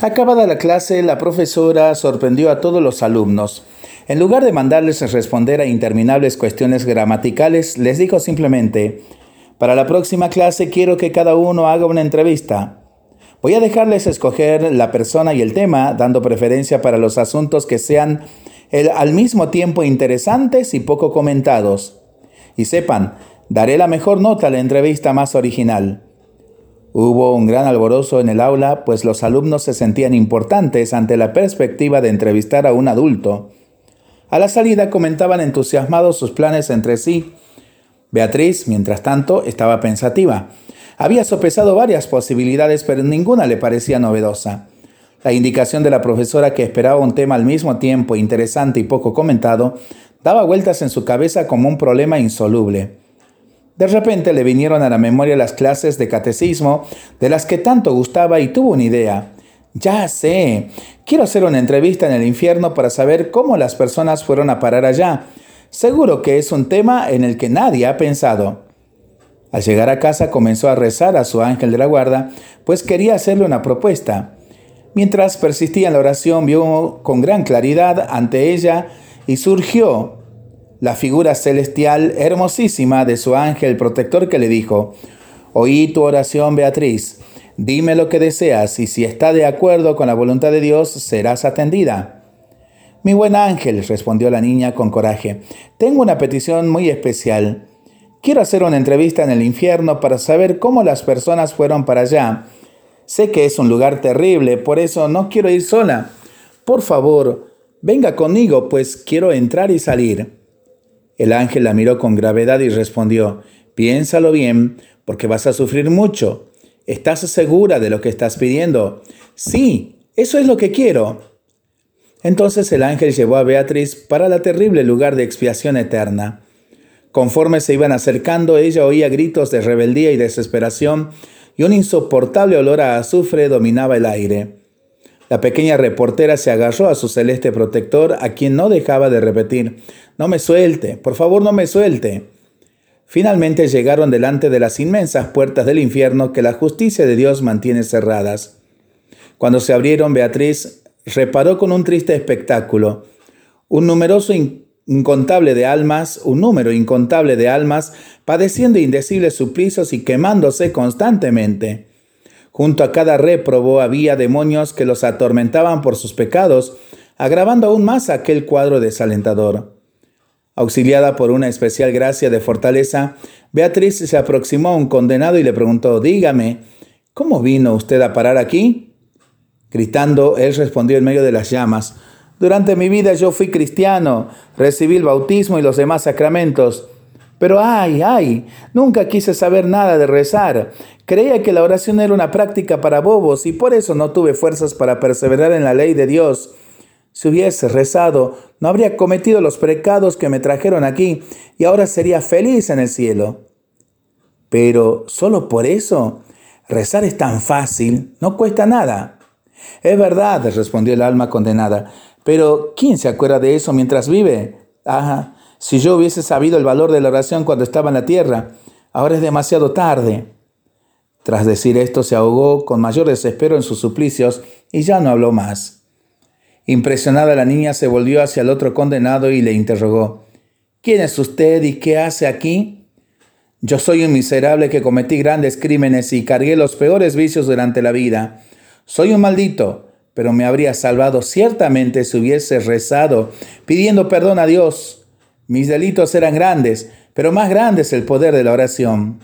Acabada la clase, la profesora sorprendió a todos los alumnos. En lugar de mandarles responder a interminables cuestiones gramaticales, les dijo simplemente, para la próxima clase quiero que cada uno haga una entrevista. Voy a dejarles escoger la persona y el tema, dando preferencia para los asuntos que sean al mismo tiempo interesantes y poco comentados. Y sepan, daré la mejor nota a la entrevista más original. Hubo un gran alborozo en el aula, pues los alumnos se sentían importantes ante la perspectiva de entrevistar a un adulto. A la salida comentaban entusiasmados sus planes entre sí. Beatriz, mientras tanto, estaba pensativa. Había sopesado varias posibilidades, pero ninguna le parecía novedosa. La indicación de la profesora que esperaba un tema al mismo tiempo interesante y poco comentado daba vueltas en su cabeza como un problema insoluble. De repente le vinieron a la memoria las clases de catecismo de las que tanto gustaba y tuvo una idea. Ya sé, quiero hacer una entrevista en el infierno para saber cómo las personas fueron a parar allá. Seguro que es un tema en el que nadie ha pensado. Al llegar a casa comenzó a rezar a su ángel de la guarda, pues quería hacerle una propuesta. Mientras persistía en la oración, vio con gran claridad ante ella y surgió la figura celestial hermosísima de su ángel protector que le dijo, Oí tu oración, Beatriz, dime lo que deseas y si está de acuerdo con la voluntad de Dios, serás atendida. Mi buen ángel, respondió la niña con coraje, tengo una petición muy especial. Quiero hacer una entrevista en el infierno para saber cómo las personas fueron para allá. Sé que es un lugar terrible, por eso no quiero ir sola. Por favor, venga conmigo, pues quiero entrar y salir. El ángel la miró con gravedad y respondió, piénsalo bien, porque vas a sufrir mucho. ¿Estás segura de lo que estás pidiendo? Sí, eso es lo que quiero. Entonces el ángel llevó a Beatriz para la terrible lugar de expiación eterna. Conforme se iban acercando, ella oía gritos de rebeldía y desesperación, y un insoportable olor a azufre dominaba el aire. La pequeña reportera se agarró a su celeste protector, a quien no dejaba de repetir, No me suelte, por favor no me suelte. Finalmente llegaron delante de las inmensas puertas del infierno que la justicia de Dios mantiene cerradas. Cuando se abrieron, Beatriz reparó con un triste espectáculo. Un numeroso incontable de almas, un número incontable de almas, padeciendo indecibles suplicios y quemándose constantemente. Junto a cada réprobo había demonios que los atormentaban por sus pecados, agravando aún más aquel cuadro desalentador. Auxiliada por una especial gracia de fortaleza, Beatriz se aproximó a un condenado y le preguntó, Dígame, ¿cómo vino usted a parar aquí? Gritando, él respondió en medio de las llamas, Durante mi vida yo fui cristiano, recibí el bautismo y los demás sacramentos. Pero ay, ay, nunca quise saber nada de rezar. Creía que la oración era una práctica para bobos y por eso no tuve fuerzas para perseverar en la ley de Dios. Si hubiese rezado, no habría cometido los pecados que me trajeron aquí y ahora sería feliz en el cielo. Pero solo por eso, rezar es tan fácil, no cuesta nada. Es verdad, respondió el alma condenada, pero ¿quién se acuerda de eso mientras vive? Ajá, si yo hubiese sabido el valor de la oración cuando estaba en la tierra, ahora es demasiado tarde. Tras decir esto, se ahogó con mayor desespero en sus suplicios y ya no habló más. Impresionada la niña se volvió hacia el otro condenado y le interrogó, ¿Quién es usted y qué hace aquí? Yo soy un miserable que cometí grandes crímenes y cargué los peores vicios durante la vida. Soy un maldito, pero me habría salvado ciertamente si hubiese rezado pidiendo perdón a Dios mis delitos eran grandes, pero más grande es el poder de la oración.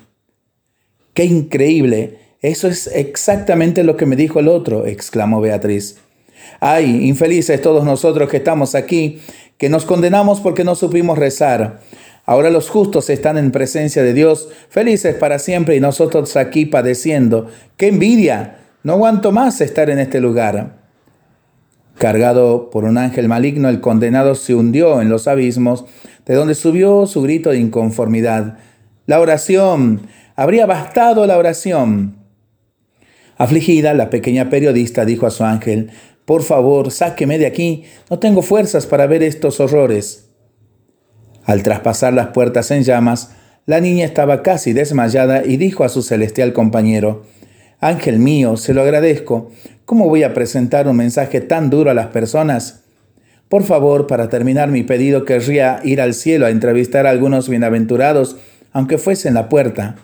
¡Qué increíble! Eso es exactamente lo que me dijo el otro, exclamó Beatriz. Ay, infelices todos nosotros que estamos aquí, que nos condenamos porque no supimos rezar. Ahora los justos están en presencia de Dios, felices para siempre y nosotros aquí padeciendo. ¡Qué envidia! No aguanto más estar en este lugar. Cargado por un ángel maligno, el condenado se hundió en los abismos, de donde subió su grito de inconformidad. La oración. Habría bastado la oración. Afligida, la pequeña periodista dijo a su ángel, Por favor, sáqueme de aquí. No tengo fuerzas para ver estos horrores. Al traspasar las puertas en llamas, la niña estaba casi desmayada y dijo a su celestial compañero, Ángel mío, se lo agradezco. ¿Cómo voy a presentar un mensaje tan duro a las personas? Por favor, para terminar mi pedido, querría ir al cielo a entrevistar a algunos bienaventurados, aunque fuese en la puerta.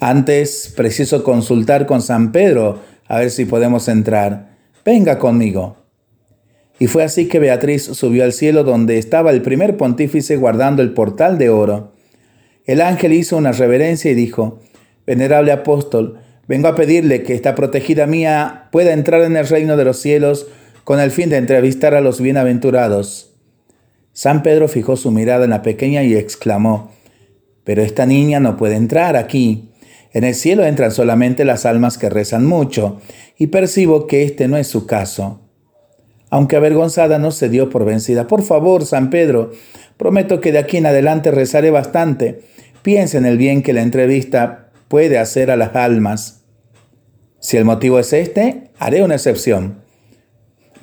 Antes, preciso consultar con San Pedro a ver si podemos entrar. Venga conmigo. Y fue así que Beatriz subió al cielo donde estaba el primer pontífice guardando el portal de oro. El ángel hizo una reverencia y dijo, Venerable apóstol, vengo a pedirle que esta protegida mía pueda entrar en el reino de los cielos con el fin de entrevistar a los bienaventurados. San Pedro fijó su mirada en la pequeña y exclamó, Pero esta niña no puede entrar aquí. En el cielo entran solamente las almas que rezan mucho, y percibo que este no es su caso. Aunque avergonzada no se dio por vencida. Por favor, San Pedro, prometo que de aquí en adelante rezaré bastante. Piensa en el bien que la entrevista puede hacer a las almas. Si el motivo es este, haré una excepción.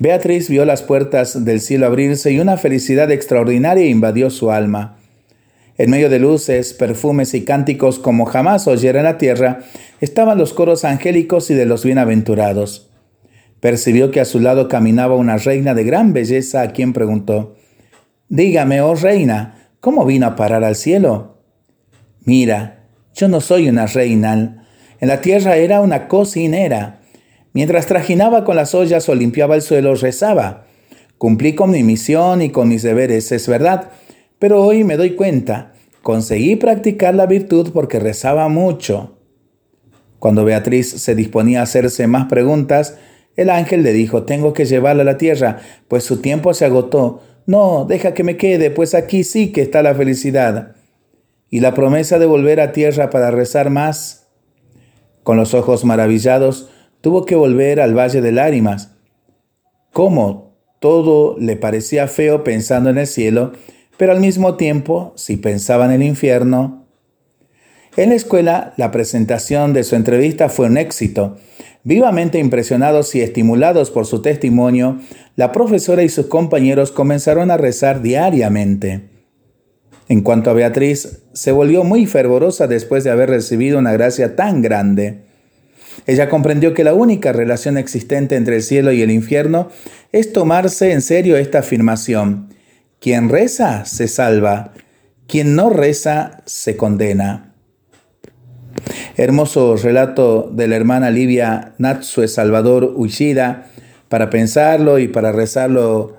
Beatriz vio las puertas del cielo abrirse y una felicidad extraordinaria invadió su alma. En medio de luces, perfumes y cánticos como jamás oyera en la tierra, estaban los coros angélicos y de los bienaventurados. Percibió que a su lado caminaba una reina de gran belleza a quien preguntó, Dígame, oh reina, ¿cómo vino a parar al cielo? Mira, yo no soy una reina. En la tierra era una cocinera. Mientras trajinaba con las ollas o limpiaba el suelo, rezaba. Cumplí con mi misión y con mis deberes, es verdad, pero hoy me doy cuenta, conseguí practicar la virtud porque rezaba mucho. Cuando Beatriz se disponía a hacerse más preguntas, el ángel le dijo, tengo que llevarla a la tierra, pues su tiempo se agotó. No, deja que me quede, pues aquí sí que está la felicidad. Y la promesa de volver a tierra para rezar más. Con los ojos maravillados, tuvo que volver al valle de lágrimas. ¿Cómo? Todo le parecía feo pensando en el cielo, pero al mismo tiempo, si pensaba en el infierno. En la escuela, la presentación de su entrevista fue un éxito. Vivamente impresionados y estimulados por su testimonio, la profesora y sus compañeros comenzaron a rezar diariamente. En cuanto a Beatriz, se volvió muy fervorosa después de haber recibido una gracia tan grande. Ella comprendió que la única relación existente entre el cielo y el infierno es tomarse en serio esta afirmación. Quien reza se salva, quien no reza se condena. Hermoso relato de la hermana Livia Natsue Salvador Ushida para pensarlo y para rezarlo